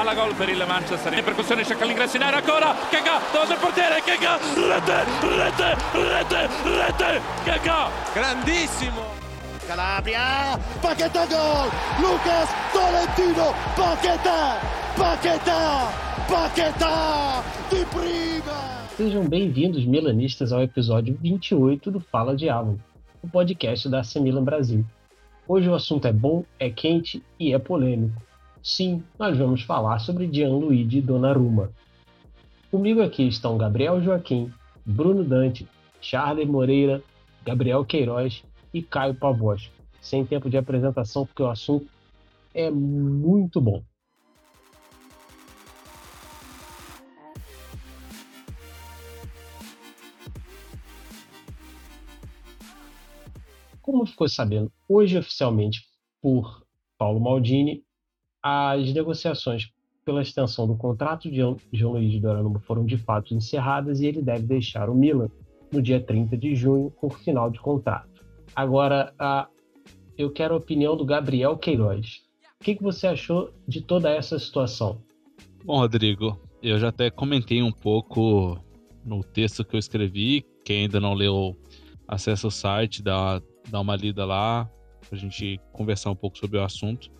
palla gol per il Manchester, in percussione cerca l'ingresso in area ancora, Kaka davanti al portiere, Kaka, rete, rete, rete, rete, Kaka, Grandissimo! Calabria, Paquetá gol, Lucas Tolentino, Paquetá, Paquetá, Paquetá, de prima! Sejam bem-vindos, milanistas, ao episódio 28 do Fala Diabo, o podcast da AC Milan Brasil. Hoje o assunto é bom, é quente e é polêmico. Sim, nós vamos falar sobre Gianluigi Donnarumma. Comigo aqui estão Gabriel Joaquim, Bruno Dante, Charles Moreira, Gabriel Queiroz e Caio Pavós. Sem tempo de apresentação, porque o assunto é muito bom. Como ficou sabendo hoje oficialmente por Paulo Maldini, as negociações pela extensão do contrato de Luiz Donnarumma foram de fato encerradas e ele deve deixar o Milan no dia 30 de junho por final de contrato. Agora, a, eu quero a opinião do Gabriel Queiroz. O que, que você achou de toda essa situação? Bom, Rodrigo, eu já até comentei um pouco no texto que eu escrevi. Quem ainda não leu, acessa o site, dá, dá uma lida lá, pra gente conversar um pouco sobre o assunto.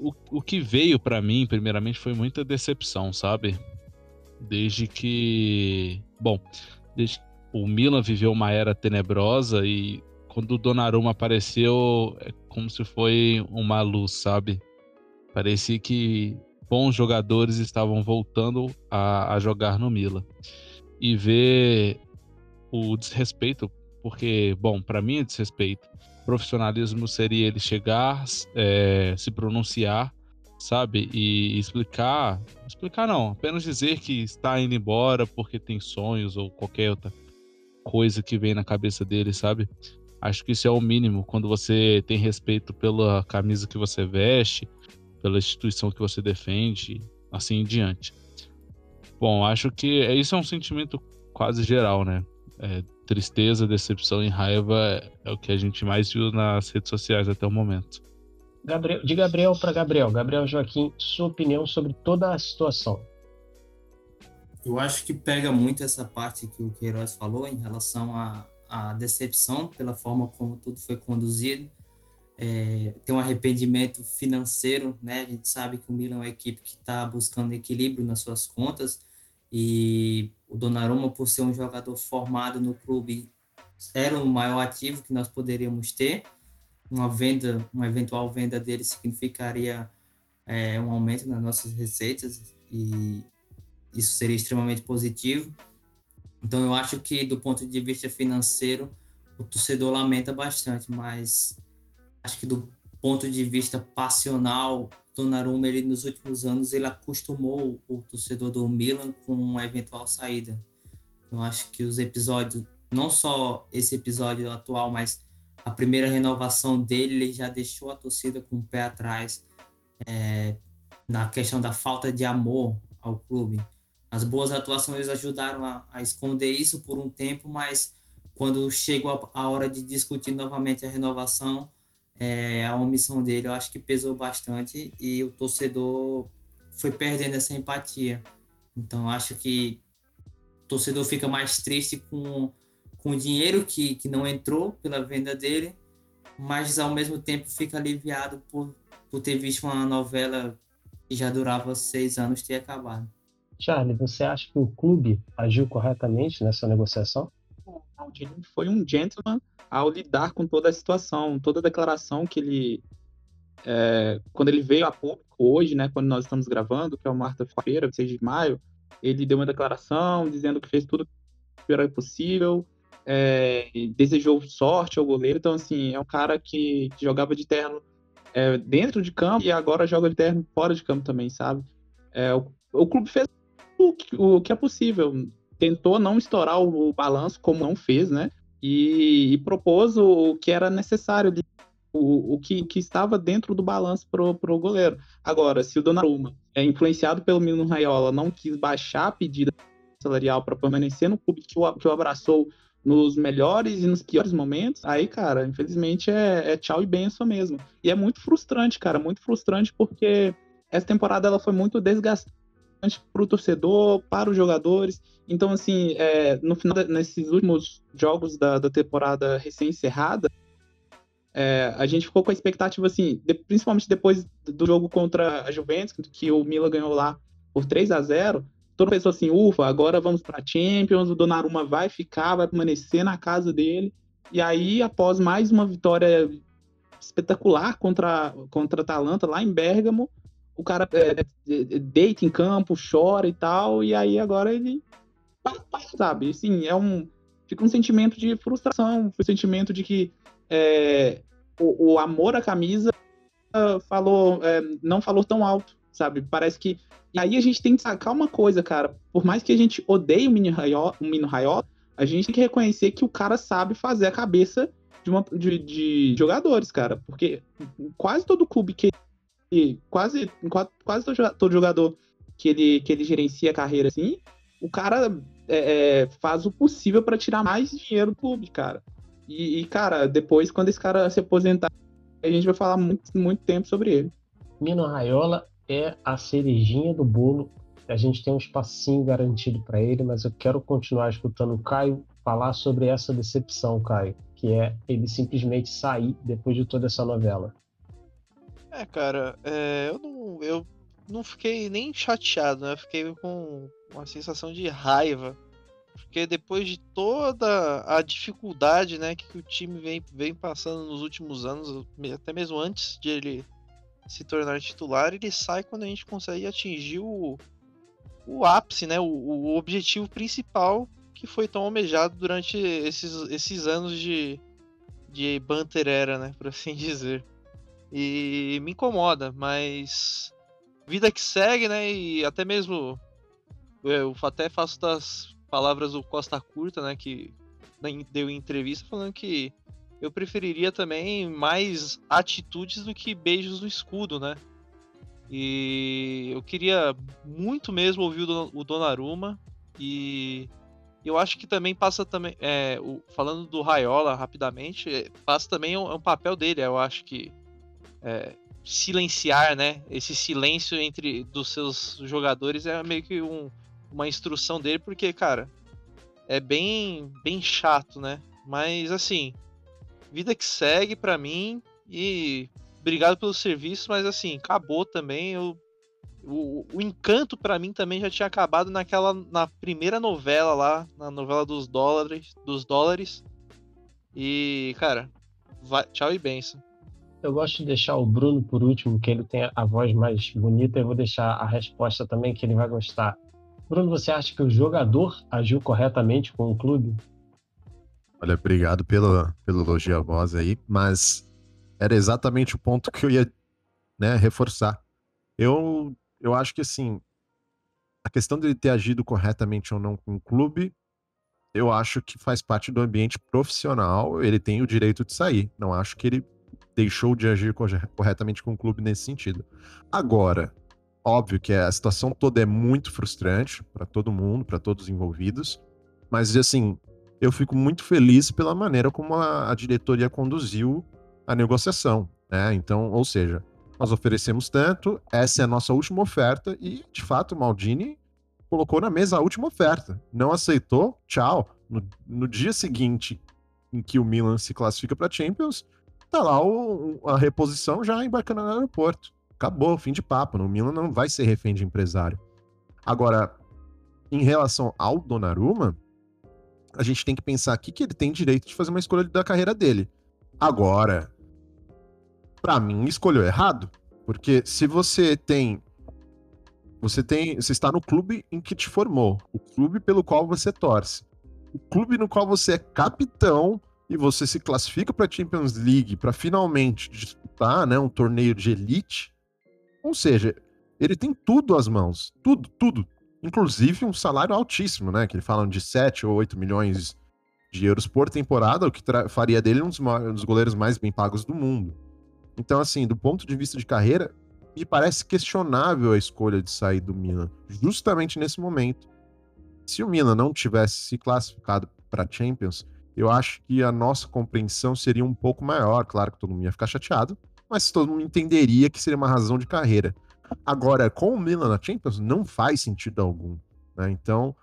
O, o que veio para mim, primeiramente, foi muita decepção, sabe? Desde que. Bom, desde o Milan viveu uma era tenebrosa e quando o Donnarumma apareceu, é como se foi uma luz, sabe? Parecia que bons jogadores estavam voltando a, a jogar no Milan. E ver o desrespeito, porque, bom, para mim é desrespeito. Profissionalismo seria ele chegar, é, se pronunciar, sabe? E explicar. Explicar não, apenas dizer que está indo embora porque tem sonhos ou qualquer outra coisa que vem na cabeça dele, sabe? Acho que isso é o mínimo quando você tem respeito pela camisa que você veste, pela instituição que você defende, assim em diante. Bom, acho que é, isso é um sentimento quase geral, né? É, tristeza, decepção e raiva é o que a gente mais viu nas redes sociais até o momento. Gabriel, de Gabriel para Gabriel, Gabriel Joaquim, sua opinião sobre toda a situação. Eu acho que pega muito essa parte que o Queiroz falou em relação à, à decepção pela forma como tudo foi conduzido. É, tem um arrependimento financeiro, né? A gente sabe que o Milan é uma equipe que está buscando equilíbrio nas suas contas e o Donnarumma, por ser um jogador formado no clube, era o maior ativo que nós poderíamos ter. Uma venda, uma eventual venda dele significaria é, um aumento nas nossas receitas e isso seria extremamente positivo. Então eu acho que do ponto de vista financeiro o torcedor lamenta bastante, mas acho que do ponto de vista passional, Donnarumma ele nos últimos anos ele acostumou o torcedor do Milan com uma eventual saída. Eu acho que os episódios, não só esse episódio atual, mas a primeira renovação dele, ele já deixou a torcida com o pé atrás é, na questão da falta de amor ao clube. As boas atuações ajudaram a, a esconder isso por um tempo, mas quando chegou a, a hora de discutir novamente a renovação, é, a omissão dele eu acho que pesou bastante e o torcedor foi perdendo essa empatia. Então acho que o torcedor fica mais triste com, com o dinheiro que, que não entrou pela venda dele, mas ao mesmo tempo fica aliviado por, por ter visto uma novela que já durava seis anos ter acabado. Charlie, você acha que o clube agiu corretamente nessa negociação? O foi um gentleman ao lidar com toda a situação, toda a declaração que ele. É, quando ele veio a público hoje, né, quando nós estamos gravando, que é uma quarta-feira, 6 de maio, ele deu uma declaração dizendo que fez tudo que era possível, é, desejou sorte ao goleiro. Então, assim, é um cara que, que jogava de terno é, dentro de campo e agora joga de terno fora de campo também, sabe? É, o, o clube fez o o que é possível. Tentou não estourar o, o balanço, como não fez, né? E, e propôs o, o, que era necessário, o, o que, que estava dentro do balanço pro, pro goleiro. Agora, se o Donnarumma é influenciado pelo Mino Raiola, não quis baixar a pedida salarial para permanecer no clube que o, que o abraçou nos melhores e nos piores momentos, aí, cara, infelizmente é, é tchau e benção mesmo. E é muito frustrante, cara, muito frustrante porque essa temporada ela foi muito desgastante para o torcedor, para os jogadores. Então, assim, é, no final, nesses últimos jogos da, da temporada recém-encerrada, é, a gente ficou com a expectativa, assim, de, principalmente depois do jogo contra a Juventus, que o Milan ganhou lá por 3 a 0 todo pensou assim, ufa, agora vamos para Champions, o Donnarumma vai ficar, vai permanecer na casa dele. E aí, após mais uma vitória espetacular contra, contra a Atalanta, lá em Bergamo, o cara é, é, deita em campo, chora e tal, e aí agora ele sabe, assim, é um fica um sentimento de frustração, um sentimento de que é, o, o, amor à camisa falou, é, não falou tão alto, sabe? Parece que e aí a gente tem que sacar uma coisa, cara. Por mais que a gente odeie o Mino Raiola, o Mino Raiola a gente tem que reconhecer que o cara sabe fazer a cabeça de, uma, de, de jogadores, cara. Porque quase todo clube que. Quase, quase todo jogador que ele, que ele gerencia a carreira assim, o cara é, é, faz o possível para tirar mais dinheiro do clube, cara. E, e, cara, depois, quando esse cara se aposentar, a gente vai falar muito, muito tempo sobre ele. Mino Raiola é a cerejinha do bolo. A gente tem um espacinho garantido para ele, mas eu quero continuar escutando o Caio falar sobre essa decepção, Caio, que é ele simplesmente sair depois de toda essa novela. É, cara, é, eu, não, eu não fiquei nem chateado, né? Eu fiquei com uma sensação de raiva. Porque depois de toda a dificuldade né, que o time vem, vem passando nos últimos anos, até mesmo antes de ele se tornar titular, ele sai quando a gente consegue atingir o, o ápice, né? O, o objetivo principal que foi tão almejado durante esses, esses anos de, de Banter era, né? Por assim dizer. E me incomoda, mas vida que segue, né? E até mesmo eu até faço das palavras do Costa Curta, né? Que deu entrevista falando que eu preferiria também mais atitudes do que beijos no escudo, né? E eu queria muito mesmo ouvir o Donnarumma e eu acho que também passa também, é, o, falando do Raiola rapidamente, é, passa também um, um, papel dele, eu acho que é, silenciar, né? Esse silêncio entre dos seus jogadores é meio que um, uma instrução dele, porque cara, é bem bem chato, né? Mas assim, vida que segue para mim e obrigado pelo serviço, mas assim, acabou também. Eu, o, o encanto para mim também já tinha acabado naquela na primeira novela lá, na novela dos dólares, dos dólares. E, cara, vai, tchau e benção. Eu gosto de deixar o Bruno por último, que ele tem a voz mais bonita. Eu vou deixar a resposta também que ele vai gostar. Bruno, você acha que o jogador agiu corretamente com o clube? Olha, obrigado pelo, pelo elogio à voz aí, mas era exatamente o ponto que eu ia né, reforçar. Eu, eu acho que, assim, a questão dele ter agido corretamente ou não com o clube, eu acho que faz parte do ambiente profissional, ele tem o direito de sair. Não acho que ele deixou de agir corretamente com o clube nesse sentido. Agora, óbvio que a situação toda é muito frustrante para todo mundo, para todos os envolvidos, mas assim, eu fico muito feliz pela maneira como a, a diretoria conduziu a negociação, né? Então, ou seja, nós oferecemos tanto, essa é a nossa última oferta e, de fato, o Maldini colocou na mesa a última oferta. Não aceitou, tchau. No, no dia seguinte em que o Milan se classifica para Champions, tá lá o, a reposição já embarcando no aeroporto. Acabou, fim de papo. O Milan não vai ser refém de empresário. Agora, em relação ao Donnarumma, a gente tem que pensar aqui que ele tem direito de fazer uma escolha da carreira dele. Agora, para mim, escolheu errado. Porque se você tem. Você tem. Você está no clube em que te formou. O clube pelo qual você torce. O clube no qual você é capitão e você se classifica para a Champions League para finalmente disputar né, um torneio de elite. Ou seja, ele tem tudo às mãos. Tudo, tudo, inclusive um salário altíssimo, né? Que ele falam de 7 ou 8 milhões de euros por temporada, o que faria dele um dos, um dos goleiros mais bem pagos do mundo. Então, assim, do ponto de vista de carreira, me parece questionável a escolha de sair do Milan, justamente nesse momento. Se o Milan não tivesse se classificado para Champions, eu acho que a nossa compreensão seria um pouco maior. Claro que todo mundo ia ficar chateado, mas todo mundo entenderia que seria uma razão de carreira. Agora, com o Milan na Champions, não faz sentido algum. Né? Então,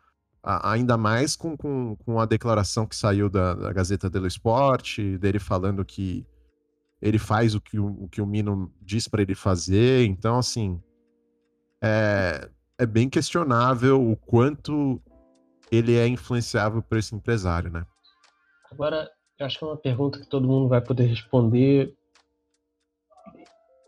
a, ainda mais com, com, com, a declaração que saiu da, da Gazeta dello Sport, dele falando que ele faz o que o, o que o Mino diz para ele fazer. Então, assim, é, é bem questionável o quanto ele é influenciável por esse empresário, né? Agora, eu acho que é uma pergunta que todo mundo vai poder responder,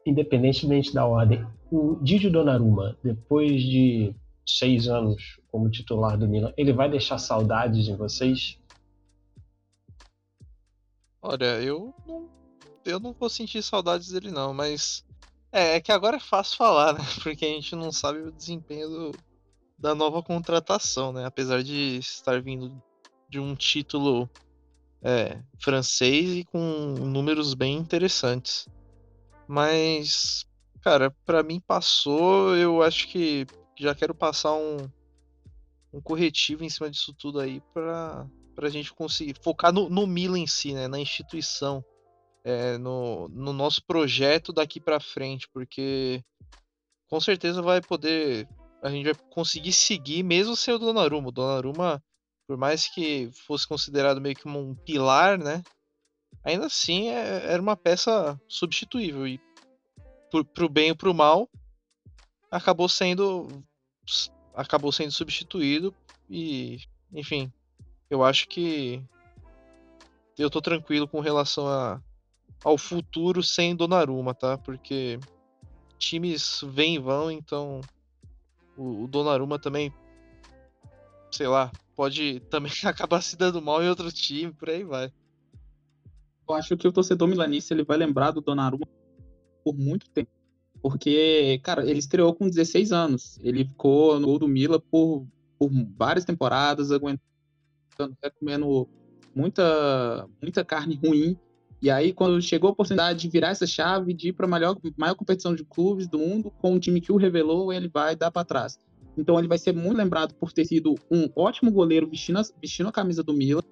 independentemente da ordem. O Didi Donnarumma, depois de seis anos como titular do Milan, ele vai deixar saudades em vocês? Olha, eu não, eu não vou sentir saudades dele não, mas é, é que agora é fácil falar, né? Porque a gente não sabe o desempenho do, da nova contratação, né? Apesar de estar vindo de um título é, francês e com números bem interessantes. Mas, cara, para mim passou. Eu acho que já quero passar um, um corretivo em cima disso tudo aí para a gente conseguir focar no, no Milan em si, né? Na instituição, é, no, no nosso projeto daqui para frente, porque com certeza vai poder. A gente vai conseguir seguir mesmo sem o Donnarumma. O Donnarumma por mais que fosse considerado meio que um pilar, né? Ainda assim é, era uma peça substituível e por, pro bem ou pro mal acabou sendo acabou sendo substituído e enfim eu acho que eu tô tranquilo com relação a, ao futuro sem Donnarumma, tá? Porque times vêm e vão, então o, o Donnarumma também sei lá, pode também acabar se dando mal em outro time, por aí vai. Eu acho que o torcedor milanista ele vai lembrar do Donnarumma por muito tempo. Porque, cara, ele estreou com 16 anos. Ele ficou no gol do Mila por, por várias temporadas, aguentando, comendo muita, muita carne ruim. E aí, quando chegou a oportunidade de virar essa chave, de ir para a maior, maior competição de clubes do mundo, com um time que o revelou, ele vai dar para trás. Então ele vai ser muito lembrado por ter sido um ótimo goleiro vestindo a, vestindo a camisa do Milan,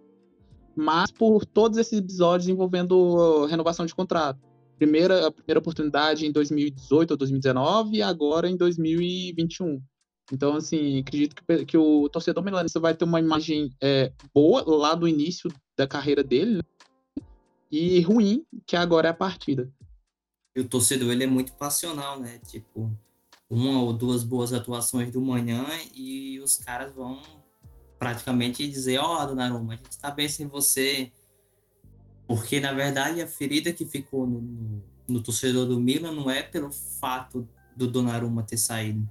mas por todos esses episódios envolvendo renovação de contrato. Primeira, a primeira oportunidade em 2018 ou 2019 e agora em 2021. Então, assim, acredito que, que o torcedor milanista vai ter uma imagem é, boa lá do início da carreira dele né? e ruim, que agora é a partida. E o torcedor, ele é muito passional, né? Tipo, uma ou duas boas atuações do manhã e os caras vão praticamente dizer, ó, oh, Donnarumma, a gente tá bem sem você. Porque, na verdade, a ferida que ficou no, no, no torcedor do Milan não é pelo fato do Donnarumma ter saído.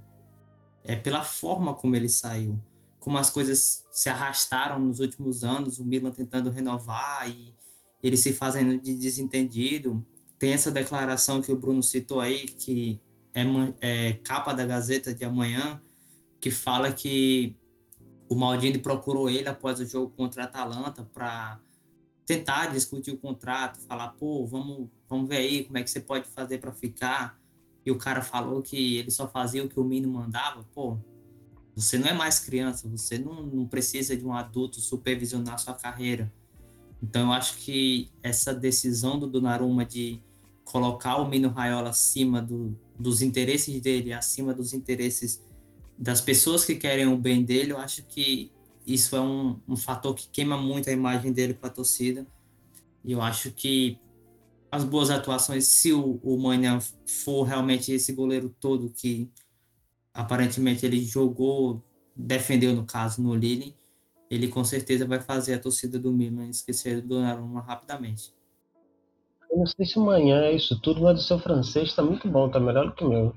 É pela forma como ele saiu. Como as coisas se arrastaram nos últimos anos, o Milan tentando renovar e ele se fazendo de desentendido. Tem essa declaração que o Bruno citou aí, que é, é, capa da Gazeta de amanhã, que fala que o Maldini procurou ele após o jogo contra a Atalanta para tentar discutir o contrato, falar, pô, vamos, vamos ver aí como é que você pode fazer para ficar. E o cara falou que ele só fazia o que o Mino mandava. Pô, você não é mais criança, você não, não precisa de um adulto supervisionar sua carreira. Então eu acho que essa decisão do Donnarumma de colocar o Mino Raiola acima do, dos interesses dele, acima dos interesses das pessoas que querem o bem dele, eu acho que isso é um, um fator que queima muito a imagem dele com a torcida. E eu acho que as boas atuações, se o, o Manhã for realmente esse goleiro todo que aparentemente ele jogou, defendeu no caso no Lille, ele com certeza vai fazer a torcida do Milan esquecer do Donnarumma rapidamente. Eu não sei se amanhã é isso tudo, mas o seu francês tá muito bom, tá melhor do que o meu.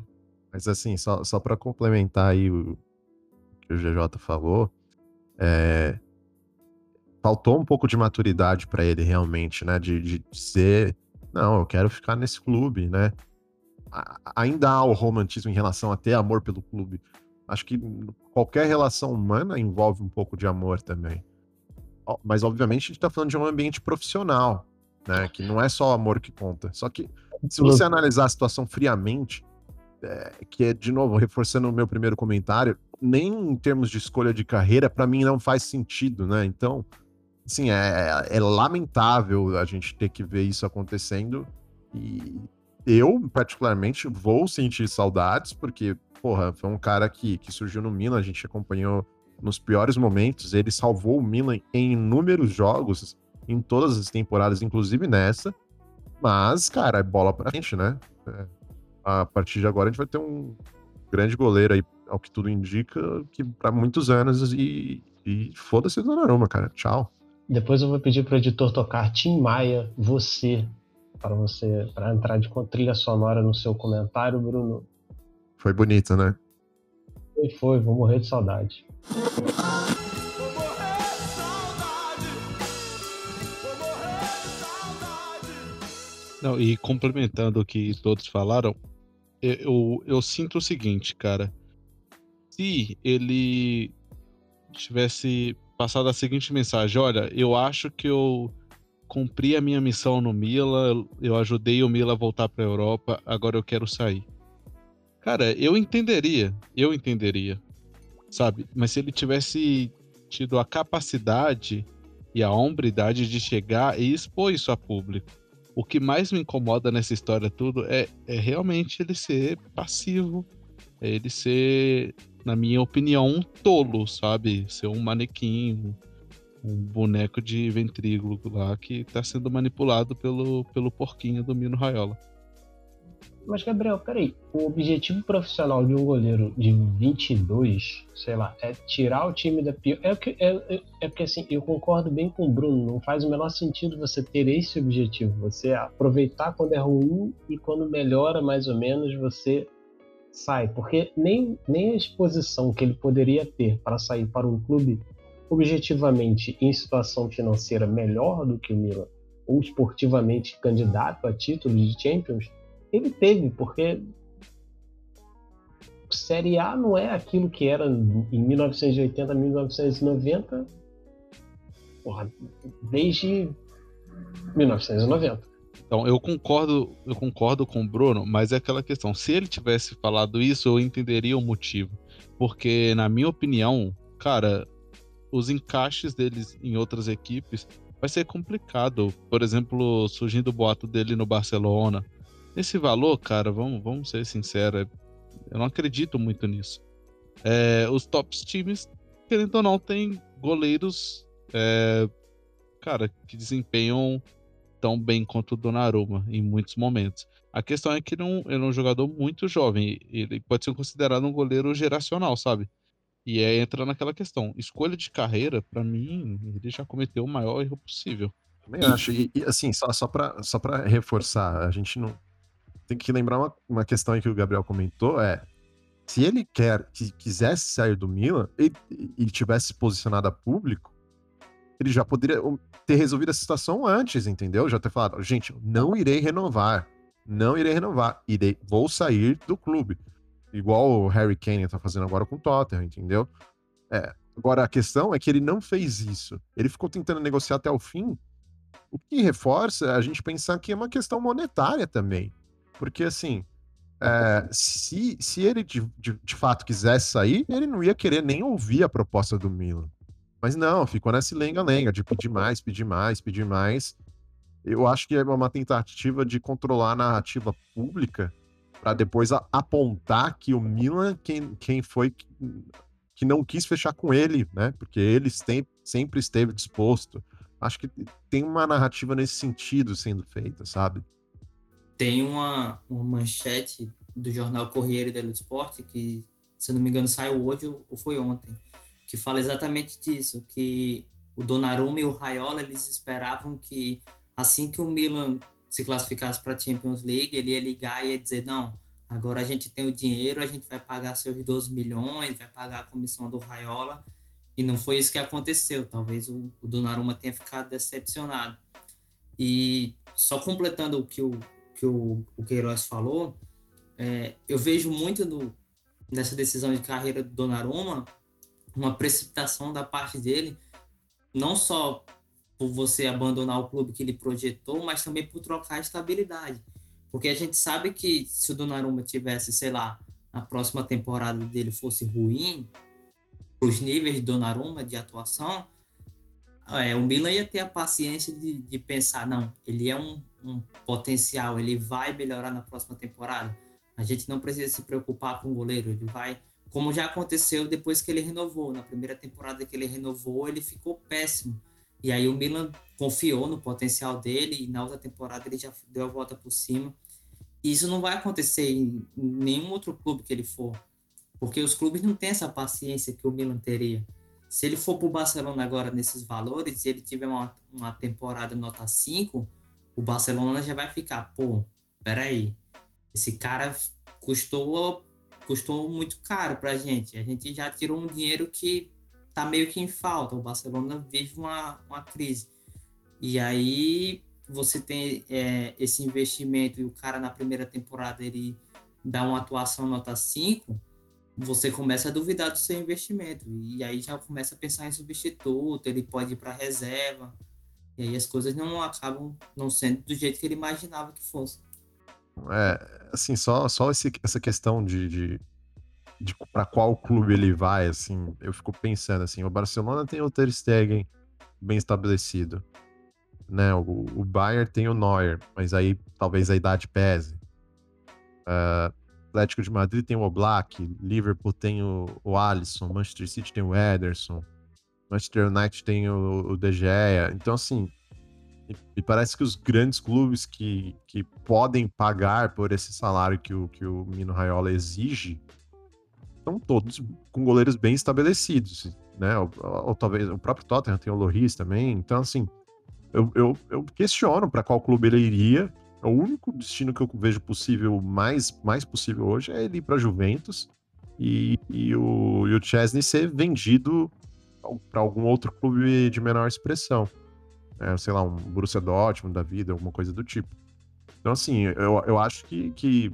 Mas assim, só, só para complementar aí o que o GJ falou, é, faltou um pouco de maturidade para ele realmente, né? De, de dizer, não, eu quero ficar nesse clube, né? Ainda há o romantismo em relação a ter amor pelo clube. Acho que qualquer relação humana envolve um pouco de amor também. Mas, obviamente, a gente está falando de um ambiente profissional né? Que não é só o amor que conta. Só que se você analisar a situação friamente, é, que é de novo reforçando o meu primeiro comentário, nem em termos de escolha de carreira, para mim não faz sentido, né? Então, assim, é, é, lamentável a gente ter que ver isso acontecendo e eu, particularmente, vou sentir saudades, porque, porra, foi um cara que, que surgiu no Milan, a gente acompanhou nos piores momentos, ele salvou o Milan em inúmeros jogos, em todas as temporadas, inclusive nessa. Mas, cara, é bola pra frente, né? É, a partir de agora a gente vai ter um grande goleiro aí, ao que tudo indica, que para muitos anos e, e foda-se Donnarumma, cara. Tchau. Depois eu vou pedir pro editor tocar Tim Maia, você, para você, para entrar de trilha sonora no seu comentário, Bruno. Foi bonito, né? Foi, foi, vou morrer de saudade. Não, e complementando o que todos falaram, eu, eu, sinto o seguinte, cara. Se ele tivesse passado a seguinte mensagem: olha, eu acho que eu cumpri a minha missão no Mila, eu ajudei o Mila a voltar para a Europa, agora eu quero sair. Cara, eu entenderia, eu entenderia, sabe? Mas se ele tivesse tido a capacidade e a hombridade de chegar e expor isso a público, o que mais me incomoda nessa história tudo é, é realmente ele ser passivo, é ele ser, na minha opinião, um tolo, sabe? Ser um manequim, um, boneco de ventrículo lá que tá sendo manipulado pelo, pelo porquinho do Mino Raiola. Mas, Gabriel, peraí. O objetivo profissional de um goleiro de 22, sei lá, é tirar o time da pior. É, é, é, é porque, assim, eu concordo bem com o Bruno. Não faz o menor sentido você ter esse objetivo. Você aproveitar quando é ruim e quando melhora mais ou menos, você sai. Porque nem, nem a exposição que ele poderia ter para sair para um clube objetivamente em situação financeira melhor do que o Milan, ou esportivamente candidato a título de Champions ele teve, porque Série A não é aquilo que era em 1980, 1990, porra, desde 1990. Então, eu concordo, eu concordo com o Bruno, mas é aquela questão, se ele tivesse falado isso, eu entenderia o motivo. Porque, na minha opinião, cara, os encaixes deles em outras equipes vai ser complicado. Por exemplo, surgindo o boato dele no Barcelona, esse valor, cara, vamos, vamos ser sinceros, é, eu não acredito muito nisso. É, os tops times, querendo ou não, tem goleiros, é, cara, que desempenham tão bem quanto o Donnarumma em muitos momentos. A questão é que ele, não, ele é um jogador muito jovem, ele pode ser considerado um goleiro geracional, sabe? E é entra naquela questão. Escolha de carreira, para mim, ele já cometeu o maior erro possível. Também acho. E, e assim, só, só para só pra reforçar, a gente não, tem que lembrar uma, uma questão aí que o Gabriel comentou, é se ele quer, que quisesse sair do Milan e, e tivesse posicionado a público, ele já poderia ter resolvido a situação antes, entendeu? Já ter falado, gente, não irei renovar, não irei renovar, irei, vou sair do clube. Igual o Harry Kane tá fazendo agora com o Tottenham, entendeu? É, agora a questão é que ele não fez isso. Ele ficou tentando negociar até o fim, o que reforça a gente pensar que é uma questão monetária também. Porque, assim, é, se, se ele de, de, de, fato quisesse sair, ele não ia querer nem ouvir a proposta do Milan. Mas não, ficou nessa lenga-lenga de pedir mais, pedir mais, pedir mais. Eu acho que é uma tentativa de controlar a narrativa pública para depois a, apontar que o Milan, quem, quem foi que, que não quis fechar com ele, né? Porque ele tem, sempre esteve disposto. Acho que tem uma narrativa nesse sentido sendo feita, sabe? Tem uma, uma manchete do jornal Corriere dello Sport, que, se não me engano, saiu hoje ou foi ontem, que fala exatamente disso, que o Donnarumma e o Raiola, eles esperavam que assim que o Milan se classificasse para a Champions League, ele ia ligar e ia dizer, não, agora a gente tem o dinheiro, a gente vai pagar seus 12 milhões, vai pagar a comissão do Raiola, e não foi isso que aconteceu, talvez o, o Donnarumma tenha ficado decepcionado. E só completando o que o, que o, o Queiroz falou, é, eu vejo muito no, nessa decisão de carreira do Donnarumma uma precipitação da parte dele, não só por você abandonar o clube que ele projetou, mas também por trocar a estabilidade. Porque a gente sabe que se o Donnarumma tivesse, sei lá, a próxima temporada dele fosse ruim, os níveis de Donnarumma de atuação, é, o Milan ia ter a paciência de, de pensar, não, ele é um um potencial, ele vai melhorar na próxima temporada. A gente não precisa se preocupar com o goleiro, ele vai, como já aconteceu depois que ele renovou. Na primeira temporada que ele renovou, ele ficou péssimo. E aí o Milan confiou no potencial dele e na outra temporada ele já deu a volta por cima. E isso não vai acontecer em nenhum outro clube que ele for, porque os clubes não têm essa paciência que o Milan teria. Se ele for para o Barcelona agora nesses valores e ele tiver uma, uma temporada nota 5, o Barcelona já vai ficar, pô, peraí, esse cara custou, custou muito caro para a gente. A gente já tirou um dinheiro que tá meio que em falta. O Barcelona vive uma, uma crise. E aí você tem é, esse investimento e o cara na primeira temporada ele dá uma atuação nota 5, você começa a duvidar do seu investimento. E aí já começa a pensar em substituto, ele pode ir para reserva. E aí as coisas não acabam não sendo do jeito que ele imaginava que fosse. É, assim, só, só esse, essa questão de, de, de para qual clube ele vai, assim, eu fico pensando assim, o Barcelona tem o Ter Stegen bem estabelecido, né? O, o Bayern tem o Neuer, mas aí talvez a idade pese. Uh, Atlético de Madrid tem o Oblak, Liverpool tem o, o Alisson, Manchester City tem o Ederson, Manchester United tem o, o De Gea. Então, assim, e parece que os grandes clubes que, que podem pagar por esse salário que o, que o Mino Raiola exige estão todos com goleiros bem estabelecidos, né? Ou, ou, talvez o próprio Tottenham tem o Loris também. Então, assim, eu, eu, eu questiono para qual clube ele iria. O único destino que eu vejo possível, mais, mais possível hoje, é ele ir para Juventus e, e, o, e o Chesney ser vendido para algum outro clube de menor expressão. É, sei lá, um Borussia Dortmund da vida, alguma coisa do tipo. Então, assim, eu, eu acho que, que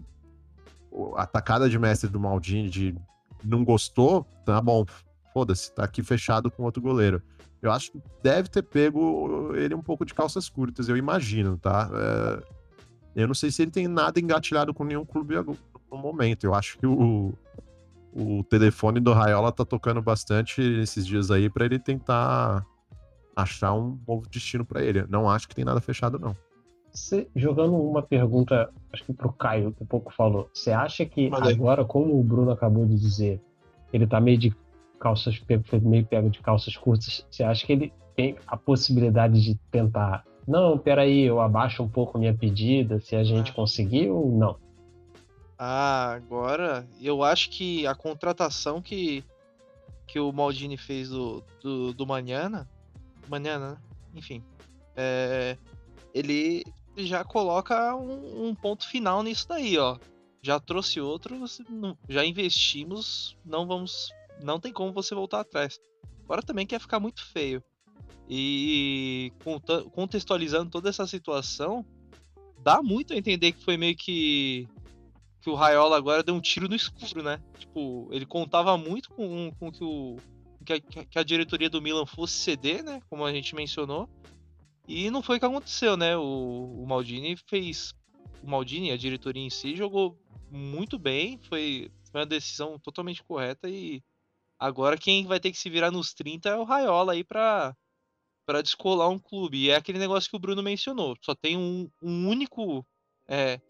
a tacada de mestre do Maldini de não gostou, tá bom, foda-se, tá aqui fechado com outro goleiro. Eu acho que deve ter pego ele um pouco de calças curtas, eu imagino, tá? É, eu não sei se ele tem nada engatilhado com nenhum clube no momento. Eu acho que o, o telefone do Raiola tá tocando bastante esses dias aí para ele tentar achar um novo destino para ele. Não acho que tem nada fechado, não. Você, jogando uma pergunta, acho que pro Caio, que um pouco falou. Você acha que agora, como o Bruno acabou de dizer, ele tá meio de calças, meio pego de calças curtas, você acha que ele tem a possibilidade de tentar, não, peraí, eu abaixo um pouco minha pedida, se a gente ah. conseguir ou não? Ah, agora, eu acho que a contratação que, que o Maldini fez do, do, do Manhana, Manhana, né? enfim, é, ele já coloca um, um, ponto final nisso daí, ó. Já trouxe outro, já investimos, não vamos, não tem como você voltar atrás. Agora também quer ficar muito feio. E contextualizando toda essa situação, dá muito a entender que foi meio que que o Raiola agora deu um tiro no escuro, né? Tipo, ele contava muito com, com que, o, que, a, que a diretoria do Milan fosse ceder, né? Como a gente mencionou. E não foi o que aconteceu, né? O, o Maldini fez. O Maldini, a diretoria em si, jogou muito bem. Foi, foi uma decisão totalmente correta. E agora quem vai ter que se virar nos 30 é o Raiola aí pra, pra descolar um clube. E é aquele negócio que o Bruno mencionou. Só tem um, um único. É,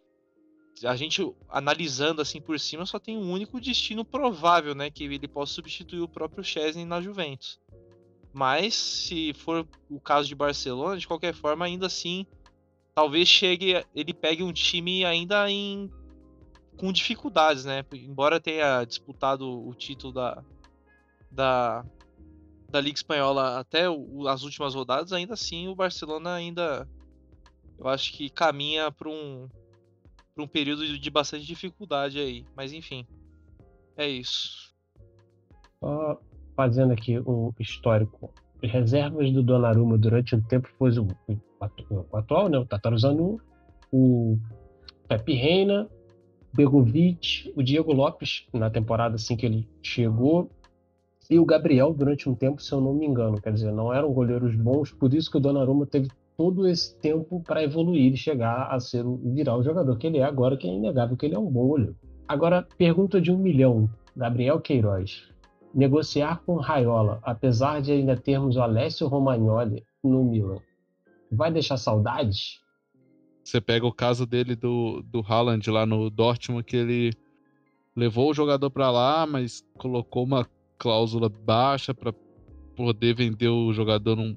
a gente analisando assim por cima só tem um único destino provável, né, que ele possa substituir o próprio Chesney na Juventus. Mas se for o caso de Barcelona, de qualquer forma, ainda assim, talvez chegue, ele pegue um time ainda em com dificuldades, né? Embora tenha disputado o título da da, da Liga Espanhola até o, as últimas rodadas, ainda assim o Barcelona ainda eu acho que caminha para um para um período de bastante dificuldade aí. Mas enfim, é isso. Fazendo aqui um histórico. As reservas do Donnarumma durante um tempo foi o, o, o atual, né? O Tataruzanu, o Pepe Reina, Begovic, o Diego Lopes, na temporada assim que ele chegou, e o Gabriel durante um tempo, se eu não me engano. Quer dizer, não eram goleiros bons, por isso que o Donnarumma teve todo esse tempo para evoluir e chegar a ser virar o jogador que ele é agora, que é inegável que ele é um goleiro. Agora, pergunta de um milhão. Gabriel Queiroz negociar com Raiola, apesar de ainda termos o Alessio Romagnoli no Milan, vai deixar saudades? Você pega o caso dele do, do Haaland lá no Dortmund, que ele levou o jogador para lá, mas colocou uma cláusula baixa para poder vender o jogador num,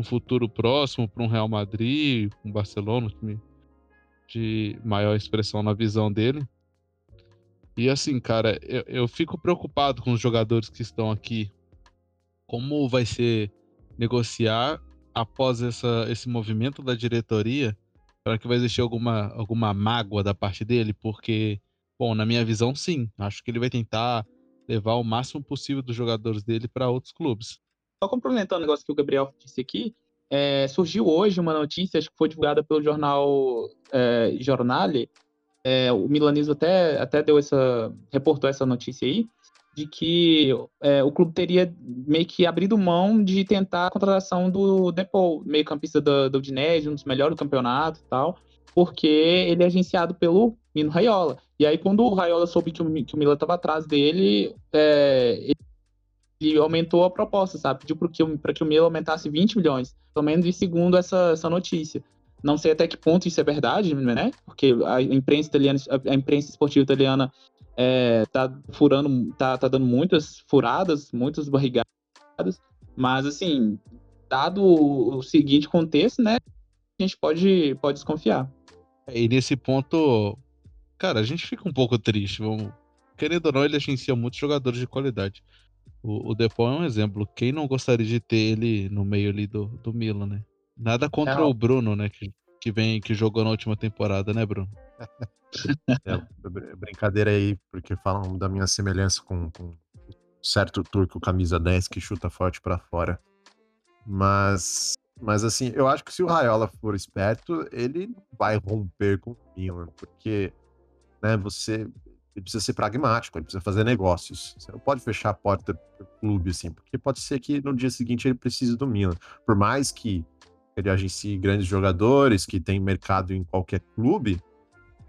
num futuro próximo para um Real Madrid, um Barcelona, time de maior expressão na visão dele. E assim, cara, eu, eu fico preocupado com os jogadores que estão aqui. Como vai ser negociar após essa, esse movimento da diretoria? Será que vai existir alguma, alguma mágoa da parte dele? Porque, bom, na minha visão, sim. Acho que ele vai tentar levar o máximo possível dos jogadores dele para outros clubes. Só complementando o negócio que o Gabriel disse aqui, é, surgiu hoje uma notícia, acho que foi divulgada pelo jornal é, Jornale, é, o Milanismo até, até deu essa, reportou essa notícia aí, de que é, o clube teria meio que abrido mão de tentar a contratação do Depou, meio campista do, do Udinese, um dos melhores do campeonato e tal, porque ele é agenciado pelo Mino Raiola. E aí, quando o Raiola soube que o, que o Milan estava atrás dele, é, ele aumentou a proposta, sabe? Pediu para que o Milan aumentasse 20 milhões, pelo menos de segundo essa, essa notícia. Não sei até que ponto isso é verdade, né? Porque a imprensa italiana, a imprensa esportiva italiana é, tá furando, tá, tá dando muitas furadas, muitas barrigadas, mas assim, dado o seguinte contexto, né? A gente pode, pode desconfiar. E nesse ponto, cara, a gente fica um pouco triste. Vamos... Querendo ou não, ele agencia muitos jogadores de qualidade. O, o Depô é um exemplo. Quem não gostaria de ter ele no meio ali do, do Milan, né? Nada contra é. o Bruno, né? Que, que vem, que jogou na última temporada, né, Bruno? é, brincadeira aí, porque falam da minha semelhança com, com certo turco camisa 10 que chuta forte para fora. Mas, mas assim, eu acho que se o Raiola for esperto, ele vai romper com o Milan, porque né, você ele precisa ser pragmático, ele precisa fazer negócios. Você não pode fechar a porta pro clube, assim, porque pode ser que no dia seguinte ele precise do Milan. Por mais que ele agencie grandes jogadores, que tem mercado em qualquer clube,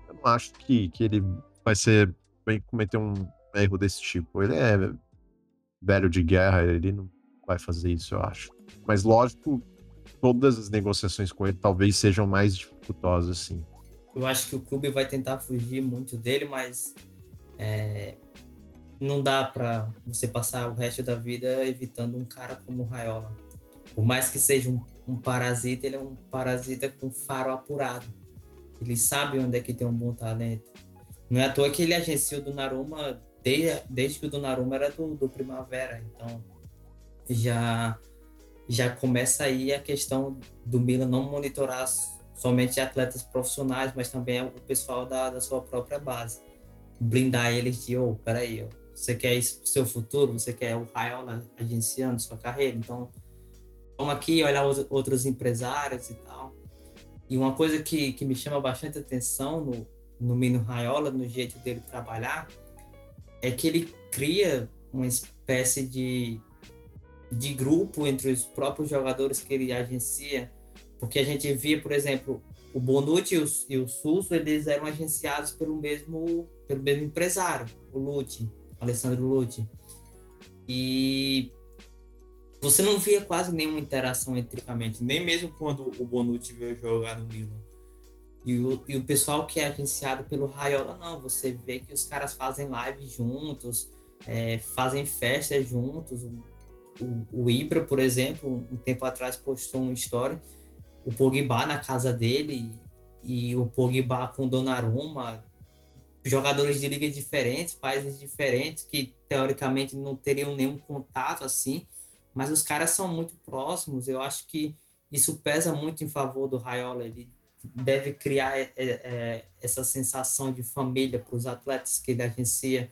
eu não acho que, que ele vai ser vai cometer um erro desse tipo. Ele é velho de guerra, ele não vai fazer isso, eu acho. Mas lógico, todas as negociações com ele talvez sejam mais dificultosas, sim. Eu acho que o clube vai tentar fugir muito dele, mas é, não dá para você passar o resto da vida evitando um cara como o Raiola. Por mais que seja um um parasita, ele é um parasita com faro apurado. Ele sabe onde é que tem um bom talento. Não é à toa que ele agenciou o Donnarumma desde, desde que o Donnarumma era do, do Primavera. Então, já, já começa aí a questão do Milan não monitorar somente atletas profissionais, mas também o pessoal da, da sua própria base. Blindar eles de, oh, peraí, você quer isso pro seu futuro? Você quer o Raiola agenciando sua carreira? Então, vamos aqui olhar os outros empresários e tal. E uma coisa que, que me chama bastante atenção no, no Mino Raiola, no jeito dele trabalhar, é que ele cria uma espécie de, de grupo entre os próprios jogadores que ele agencia. Porque a gente via, por exemplo, o Bonucci e o, e o Susso, eles eram agenciados pelo mesmo, pelo mesmo empresário, o Lute, Alessandro Lute. E você não via quase nenhuma interação entre nem mesmo quando o Bonucci veio jogar no Milan. E o, e o pessoal que é agenciado pelo Raiola, não, você vê que os caras fazem live juntos, é, fazem festas juntos. O, o, o, Ibra, por exemplo, um tempo atrás postou uma história, o Pogba na casa dele e o Pogba com Donnarumma, jogadores de ligas diferentes, países diferentes, que teoricamente não teriam nenhum contato assim, mas os caras são muito próximos. Eu acho que isso pesa muito em favor do Raiola. Ele deve criar é, é, essa sensação de família para os atletas que ele agencia.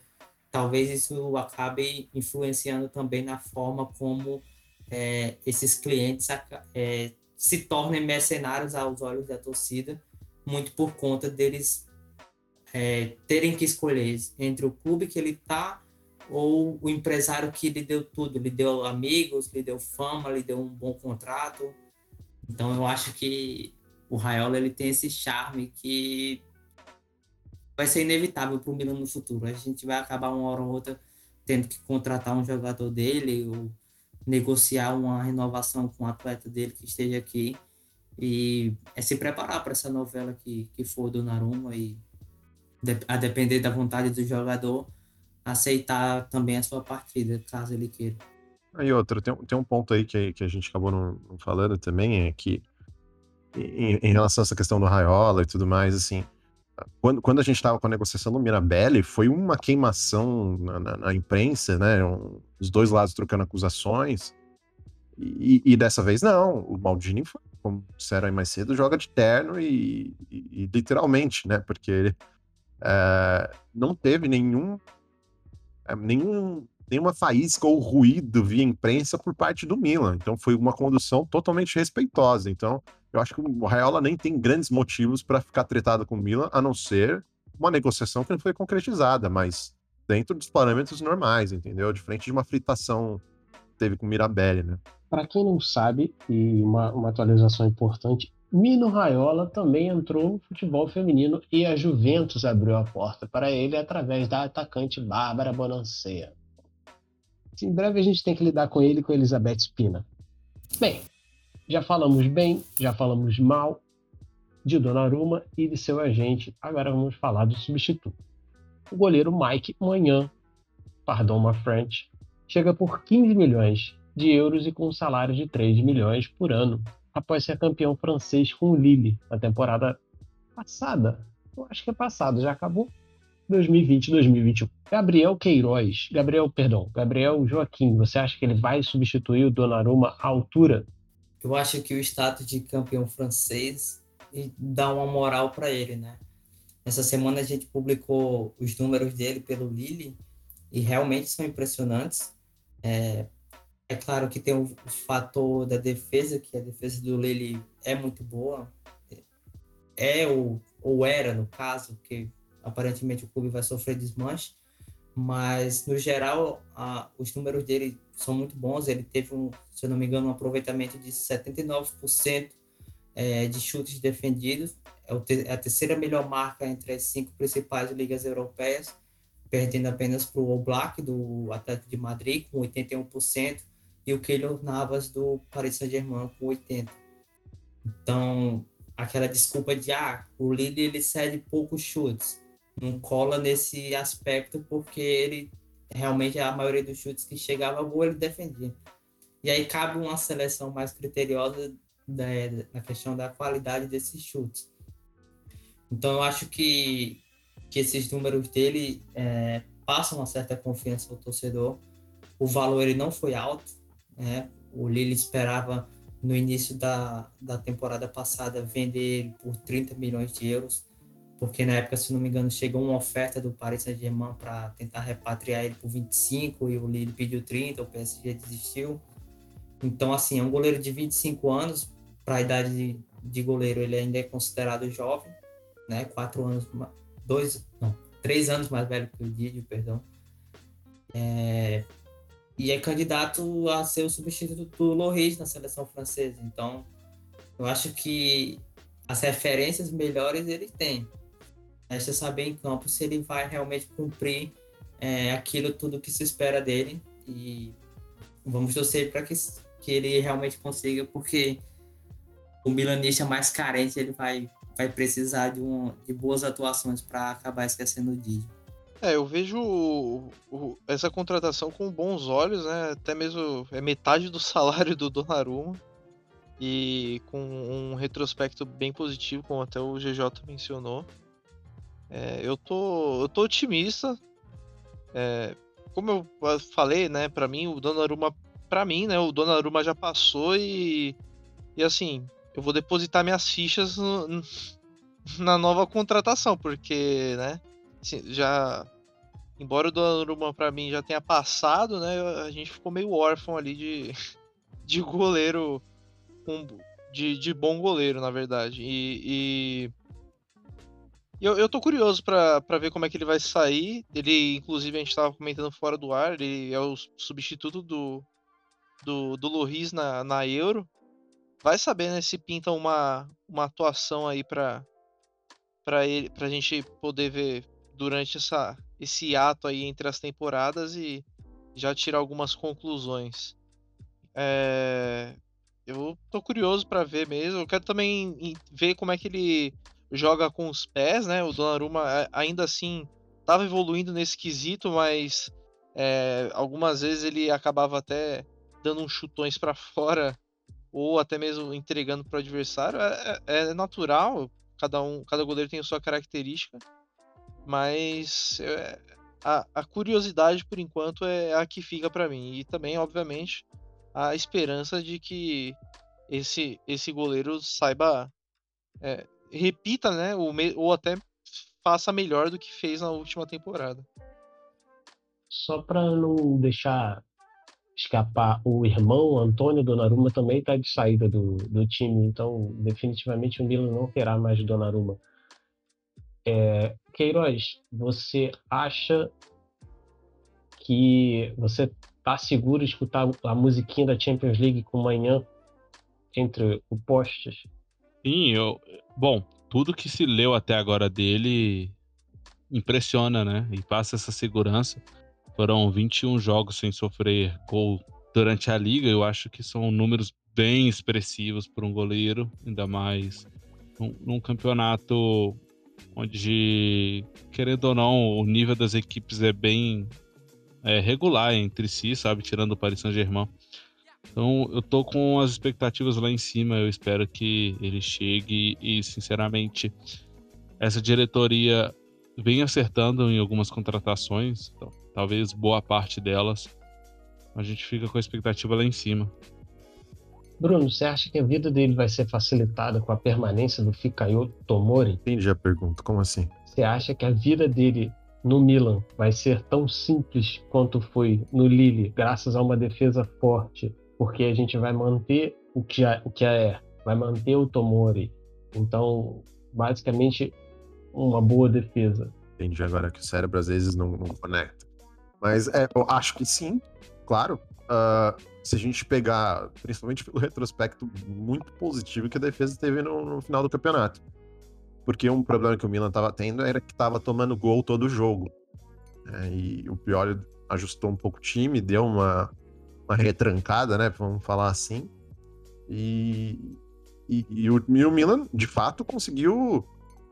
Talvez isso acabe influenciando também na forma como é, esses clientes é, se tornem mercenários aos olhos da torcida, muito por conta deles é, terem que escolher entre o clube que ele está ou o empresário que lhe deu tudo, lhe deu amigos, lhe deu fama, lhe deu um bom contrato. Então eu acho que o Raiola ele tem esse charme que vai ser inevitável para o Milan no futuro. A gente vai acabar uma hora ou outra tendo que contratar um jogador dele ou negociar uma renovação com um atleta dele que esteja aqui. E é se preparar para essa novela que, que for do Naruma e a depender da vontade do jogador, aceitar também a sua partida, caso ele queira. Aí outra, tem, tem um ponto aí que, que a gente acabou não, não falando também, é que em, em, relação a essa questão do Raiola e tudo mais, assim, quando, quando a gente estava com a negociação do Mirabelli, foi uma queimação na, na, na imprensa, né? Um, os dois lados trocando acusações. E, e, dessa vez não, o Maldini, como disseram aí mais cedo, joga de terno e, e, e literalmente, né? Porque ele é, não teve nenhum, é, nenhum nenhuma faísca ou ruído via imprensa por parte do Milan. Então foi uma condução totalmente respeitosa. Então eu acho que o Raiola nem tem grandes motivos para ficar tretado com o Milan, a não ser uma negociação que não foi concretizada, mas dentro dos parâmetros normais, entendeu? De frente de uma fritação que teve com o Mirabelli, né? Para quem não sabe, e uma, uma atualização importante, Mino Raiola também entrou no futebol feminino e a Juventus abriu a porta para ele através da atacante Bárbara Bonancea. Em breve a gente tem que lidar com ele e com Elizabeth Spina. Bem, já falamos bem, já falamos mal de Donnarumma e de seu agente. Agora vamos falar do substituto. O goleiro Mike Manhã, pardon my French, chega por 15 milhões de euros e com um salário de 3 milhões por ano, após ser campeão francês com o Lille na temporada passada. Eu acho que é passado, já acabou. 2020-2021. Gabriel Queiroz, Gabriel, perdão, Gabriel Joaquim, você acha que ele vai substituir o Donnarumma à altura eu acho que o status de campeão francês dá uma moral para ele, né? Essa semana a gente publicou os números dele pelo Lille e realmente são impressionantes. É, é claro que tem o, fator da defesa, que a defesa do Lille é muito boa. É ou, ou era, no caso, que aparentemente o clube vai sofrer desmanche mas no geral a, os números dele são muito bons. Ele teve, um, se eu não me engano, um aproveitamento de 79% é, de chutes defendidos. É, te, é, a terceira melhor marca entre as cinco principais ligas europeias, perdendo apenas para o Oblak do Atlético de Madrid com 81% e o Keylor Navas do Paris Saint-Germain com 80%. Então, aquela desculpa de ah, o líder ele cede poucos chutes não cola nesse aspecto porque ele realmente a maioria dos chutes que chegava a gol ele defendia. E aí cabe uma seleção mais criteriosa da, na questão da qualidade desses chutes. Então eu acho que, que esses números dele é, passam uma certa confiança ao torcedor. O valor ele não foi alto, né? O Lille esperava no início da, da temporada passada vender ele por 30 milhões de euros porque na época, se não me engano, chegou uma oferta do Paris Saint-Germain para tentar repatriar ele por 25 e o Lille pediu 30, o PSG desistiu. Então, assim, é um goleiro de 25 anos, para a idade de, de, goleiro, ele ainda é considerado jovem, né? Quatro anos, dois, não, três anos mais velho que o Didio, perdão. É, e é candidato a ser o substituto do Loris na seleção francesa. Então, eu acho que as referências melhores ele tem. Resta saber em campo se ele vai realmente cumprir é, aquilo tudo que se espera dele e vamos torcer para que, que ele realmente consiga, porque o milanista mais carente ele vai, vai precisar de, um, de boas atuações para acabar esquecendo o Didi. É, eu vejo o, o, essa contratação com bons olhos, né? Até mesmo é metade do salário do Donnarumma e com um retrospecto bem positivo, como até o GJ mencionou. É, eu, tô, eu tô otimista. É, como eu falei, né, para mim o Donnarumma, para mim, né, o Donnarumma já passou e e assim, eu vou depositar minhas fichas no, na nova contratação, porque, né, assim, já embora o Donnarumma para mim já tenha passado, né, a gente ficou meio órfão ali de de goleiro de, de bom goleiro, na verdade. E, e eu, eu tô curioso para ver como é que ele vai sair. Ele, inclusive, a gente tava comentando fora do ar, ele é o substituto do, do, do na, na Euro. Vai saber, né, se pinta uma, uma atuação aí pra, pra, ele, pra gente poder ver durante essa, esse ato aí entre as temporadas e já tirar algumas conclusões. É, eu tô curioso para ver mesmo. Eu quero também ver como é que ele joga com os pés, né? O Donnarumma ainda assim estava evoluindo nesse quesito, mas é, algumas vezes ele acabava até dando uns chutões para fora ou até mesmo entregando para o adversário. É, é, é, natural, cada um, cada goleiro tem a sua característica, mas é, a, a, curiosidade por enquanto é a que fica para mim e também, obviamente, a esperança de que esse esse goleiro saiba é, repita, né, ou, ou até faça melhor do que fez na última temporada. Só para não deixar escapar, o irmão Antônio Donnarumma também está de saída do, do time, então definitivamente o Milan não terá mais Donnarumma. É, Queiroz, você acha que você tá seguro de escutar a musiquinha da Champions League com manhã entre o postes? Sim, eu. Bom, tudo que se leu até agora dele impressiona, né? E passa essa segurança. Foram 21 jogos sem sofrer gol durante a liga. Eu acho que são números bem expressivos para um goleiro, ainda mais num, num, campeonato onde, querendo ou não, o nível das equipes é bem é, regular entre si, sabe? Tirando o Paris Saint-Germain. Então eu tô com as expectativas lá em cima. Eu espero que ele chegue e, sinceramente, essa diretoria vem acertando em algumas contratações. Então, talvez boa parte delas. A gente fica com a expectativa lá em cima. Bruno, você acha que a vida dele vai ser facilitada com a permanência do Fikayo Tomori? Entendi a pergunta. Como assim? Você acha que a vida dele no Milan vai ser tão simples quanto foi no Lille, graças a uma defesa forte, porque a gente vai manter o que, é, o que é, vai manter o Tomori. Então, basicamente, uma boa defesa. Entendi agora que o cérebro às vezes não, não conecta. Mas é, eu acho que sim, claro. Uh, se a gente pegar, principalmente pelo retrospecto muito positivo que a defesa teve no, no final do campeonato. Porque um problema que o Milan estava tendo era que estava tomando gol todo o jogo. É, e o Pioli ajustou um pouco o time, deu uma, uma retrancada, né? Vamos falar assim. E, e, e, o, e o Milan, de fato, conseguiu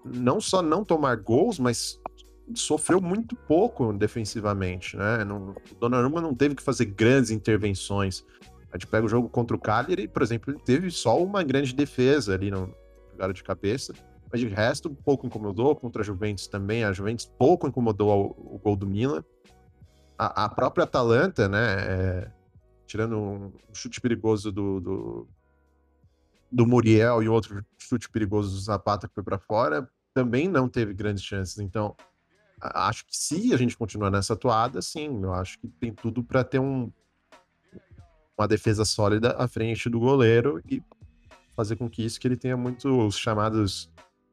não só não tomar gols, mas sofreu muito pouco defensivamente, né? Não, o Donnarumma não teve que fazer grandes intervenções. A gente pega o jogo contra o Cagliari, por exemplo, ele teve só uma grande defesa ali no jogada de cabeça, mas de resto pouco incomodou contra a Juventus também. A Juventus pouco incomodou o, o gol do Milan. A, a própria Atalanta, né? É, tirando um chute perigoso do, do, do Muriel e outro chute perigoso do Zapata que foi para fora, também não teve grandes chances. Então, acho que se a gente continuar nessa atuada, sim, eu acho que tem tudo para ter um, uma defesa sólida à frente do goleiro e fazer com que isso que ele tenha muitos chamados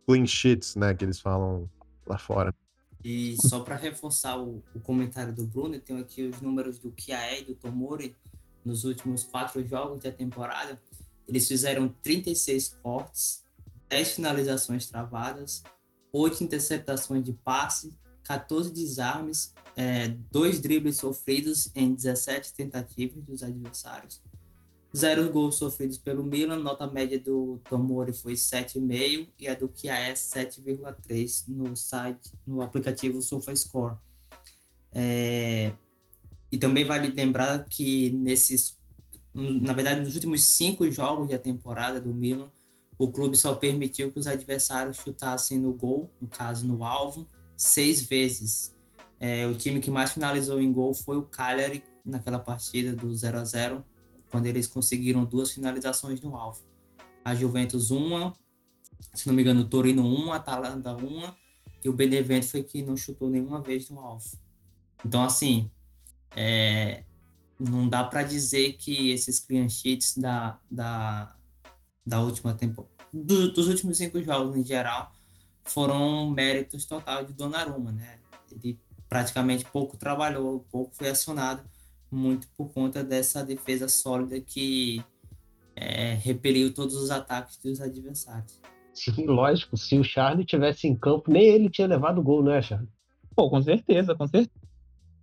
clean sheets, né, que eles falam lá fora. E só para reforçar o, o, comentário do Bruno, eu tenho aqui os números do Kiaé e do Tomori nos últimos quatro jogos da temporada. Eles fizeram 36 cortes, 10 finalizações travadas, 8 interceptações de passe, 14 desarmes, é, dois dribles sofridos em 17 tentativas dos adversários, zero gols sofridos pelo Milan, nota média do Tomori foi 7,5 e a do Kiaes 7,3 no site, no aplicativo SofaScore. É, e também vale lembrar que nesses, na verdade, nos últimos cinco jogos da temporada do Milan, o clube só permitiu que os adversários chutassem no gol, no caso no alvo, seis vezes. É, o time que mais finalizou em gol foi o Cagliari naquela partida do 0 a 0 quando eles conseguiram duas finalizações no alvo. A Juventus uma, se não me engano, o Torino uma, Atalanta uma, e o Benevento foi que não chutou nenhuma vez no alvo. Então, assim, é, não dá para dizer que esses clean sheets da, da, da última temporada, do, dos últimos cinco jogos em geral, foram méritos total de Donnarumma, né? Ele praticamente pouco trabalhou, pouco foi acionado, muito por conta dessa defesa sólida que é, repeliu todos os ataques dos adversários. Sim, lógico. Se o Charlie tivesse em campo, nem ele tinha levado gol, né, Charlie? Pô, com certeza, com certeza.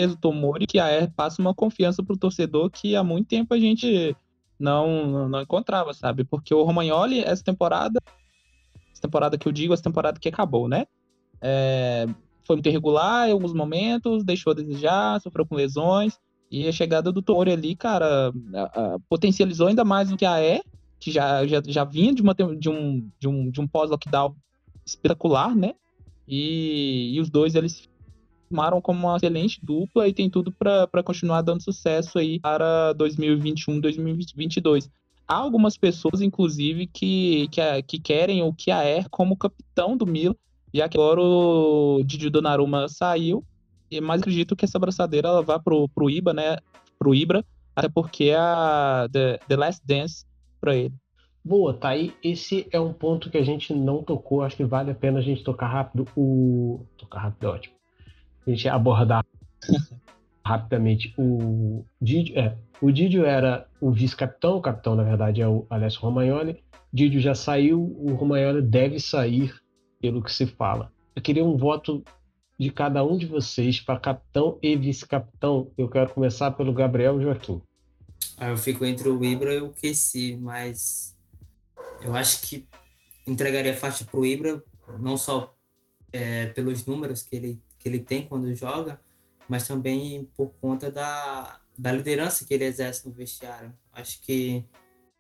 O Tomori que a passa uma confiança pro torcedor que há muito tempo a gente não, não encontrava, sabe? Porque o Romagnoli, essa temporada, essa temporada que eu digo, essa temporada que acabou, né? É, foi muito irregular em alguns momentos, deixou a desejar, sofreu com lesões. E a chegada do Tomori ali, cara, a, a, potencializou ainda mais o que a é, que já, já, já vinha de, uma, de um, de um, de um pós-lockdown espetacular, né? E, e os dois, eles formaram como uma excelente dupla e tem tudo para continuar dando sucesso aí para 2021, 2022. Há algumas pessoas, inclusive, que, que, que querem o Kiaer como capitão do Milan, já que agora o Didi Donnarumma saiu mas acredito que essa abraçadeira ela vá pro, pro IBA, né? Pro Ibra, até porque a The, The Last Dance para ele. Boa, tá aí. Esse é um ponto que a gente não tocou. Acho que vale a pena a gente tocar rápido. O. Tocar rápido é ótimo. A gente abordar rapidamente. O Didio, é, o Didio era o vice-capitão, o capitão, na verdade, é o Alessio Romagnoli. Didio já saiu, o Romagnoli deve sair, pelo que se fala. Eu queria um voto de cada um de vocês para capitão e vice-capitão. Eu quero começar pelo Gabriel Joaquim. Ah, eu fico entre o Ibra e o Kessi, mas eu acho que entregaria faixa para o Ibra, não só é, pelos números que ele, que ele tem quando joga, mas também por conta da, da liderança que ele exerce no vestiário. Acho que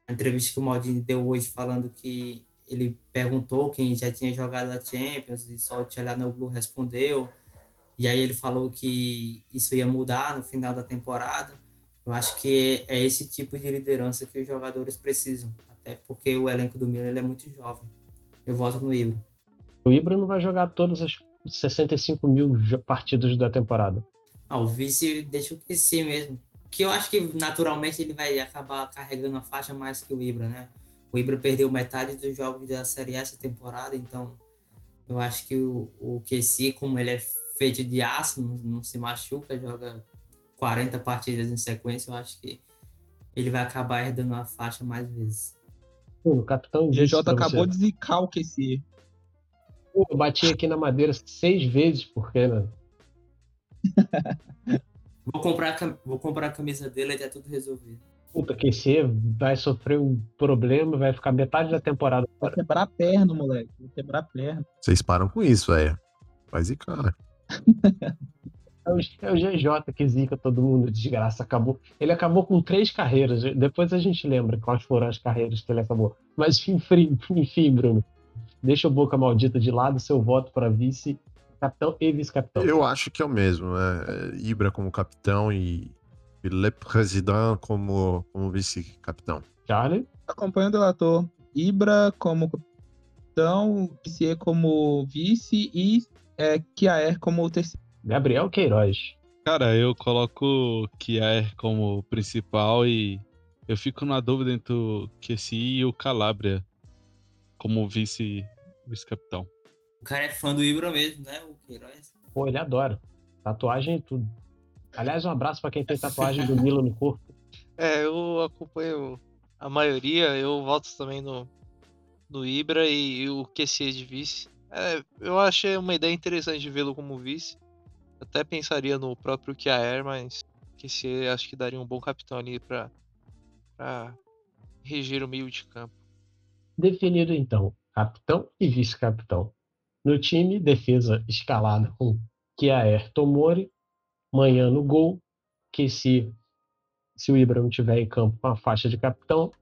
a entrevista que o Maldini deu hoje falando que ele perguntou quem já tinha jogado a Champions e só o Tchelanoglu respondeu. E aí ele falou que isso ia mudar no final da temporada. Eu acho que é esse tipo de liderança que os jogadores precisam, até porque o elenco do Milan é muito jovem. Eu voto no Ibra. O Ibra não vai jogar todas as 65 mil partidas da temporada. Ah, o vice deixa o PC mesmo. Que eu acho que naturalmente ele vai acabar carregando a faixa mais que o Ibra, né? O Ibra perdeu metade dos jogos da Série A essa temporada, então eu acho que o, o QC, como ele é feito de aço, não, não, se machuca, joga 40 partidas em sequência, eu acho que ele vai acabar herdando a faixa mais vezes. o capitão GJ acabou de zicar o QC. Eu bati aqui na madeira seis vezes, porque, né? vou, comprar, vou comprar a camisa dele e tá tudo resolvido puta, QC vai sofrer um problema, vai ficar metade da temporada. Vai quebrar a perna, moleque. Vai quebrar a perna. Vocês param com isso, velho. Vai zicar. É o, é o GJ que zica todo mundo, desgraça. Acabou. Ele acabou com três carreiras. Depois a gente lembra quais foram as carreiras que ele acabou. Mas enfim, enfim Bruno. Deixa o Boca Maldita de lado, seu voto para vice, capitão e vice-capitão. Eu acho que é o mesmo. É Ibra como capitão e Le Président como, como vice-capitão. Charlie? Acompanhando o relator. Ibra como capitão, Pissier como vice e é, Kiaer como terceiro. Gabriel Queiroz. Cara, eu coloco Kiaer como principal e eu fico na dúvida entre o Kessi e o Calabria como vice, vice-capitão. O cara é fã do Ibra mesmo, né? O Queiroz. Pô, ele adora. Tatuagem e tudo. Aliás, um abraço para quem tem tatuagem do Milo no corpo. É, eu acompanho a maioria, eu voto também no, no Ibra e, e o QC de vice. É, eu achei uma ideia interessante de vê-lo como vice. Até pensaria no próprio Kiaer, mas QC acho que daria um bom capitão ali para reger o meio de campo. Definido então, capitão e vice-capitão. No time, defesa escalada com Kiaer Tomori, Manhã no gol, que se, se o Ibra não tiver em campo com a faixa de capitão,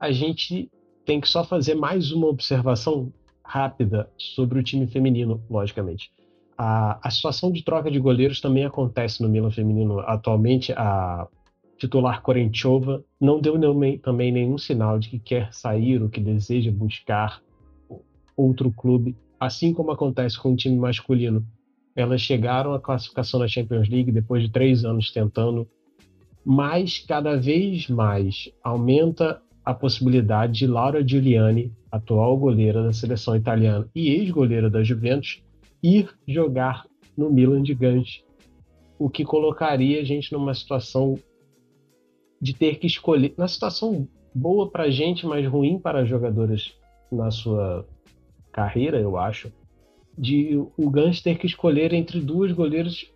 a gente tem que só fazer mais uma observação rápida sobre o time feminino, logicamente. A, a situação de troca de goleiros também acontece no Milan feminino. Atualmente, a titular Korenchova não deu também nenhum sinal de que quer sair ou que deseja buscar outro clube, assim como acontece com o time masculino. Elas chegaram à classificação da Champions League depois de três anos tentando, mas cada vez mais aumenta a possibilidade de Laura Giuliani, atual goleira da seleção italiana e ex-goleira da Juventus, ir jogar no Milan de Gans, o que colocaria a gente numa situação de ter que escolher, uma situação boa para a gente, mas ruim para as jogadoras na sua carreira, eu acho, de o Gans ter que escolher entre duas goleiras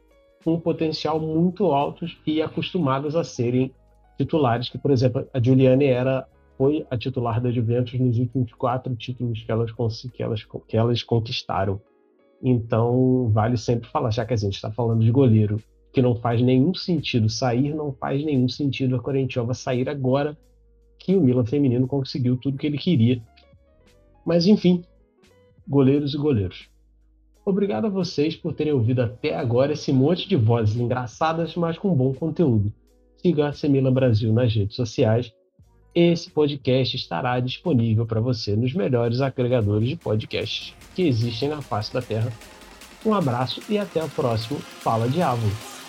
com potencial muito altos e acostumadas a serem titulares, que, por exemplo, a Giuliani era, foi a titular da Juventus nos últimos quatro títulos que elas, que elas, que elas conquistaram. Então, vale sempre falar, já que a gente está falando de goleiro, que não faz nenhum sentido sair, não faz nenhum sentido a Corentiova sair agora que o Milan feminino conseguiu tudo que ele queria. Mas enfim, goleiros e goleiros. Obrigado a vocês por terem ouvido até agora esse monte de vozes engraçadas, mas com bom conteúdo. Siga a Semila Brasil nas redes sociais. Esse podcast estará disponível para você nos melhores agregadores de podcasts que existem na face da Terra. Um abraço e até o próximo Fala Ávila.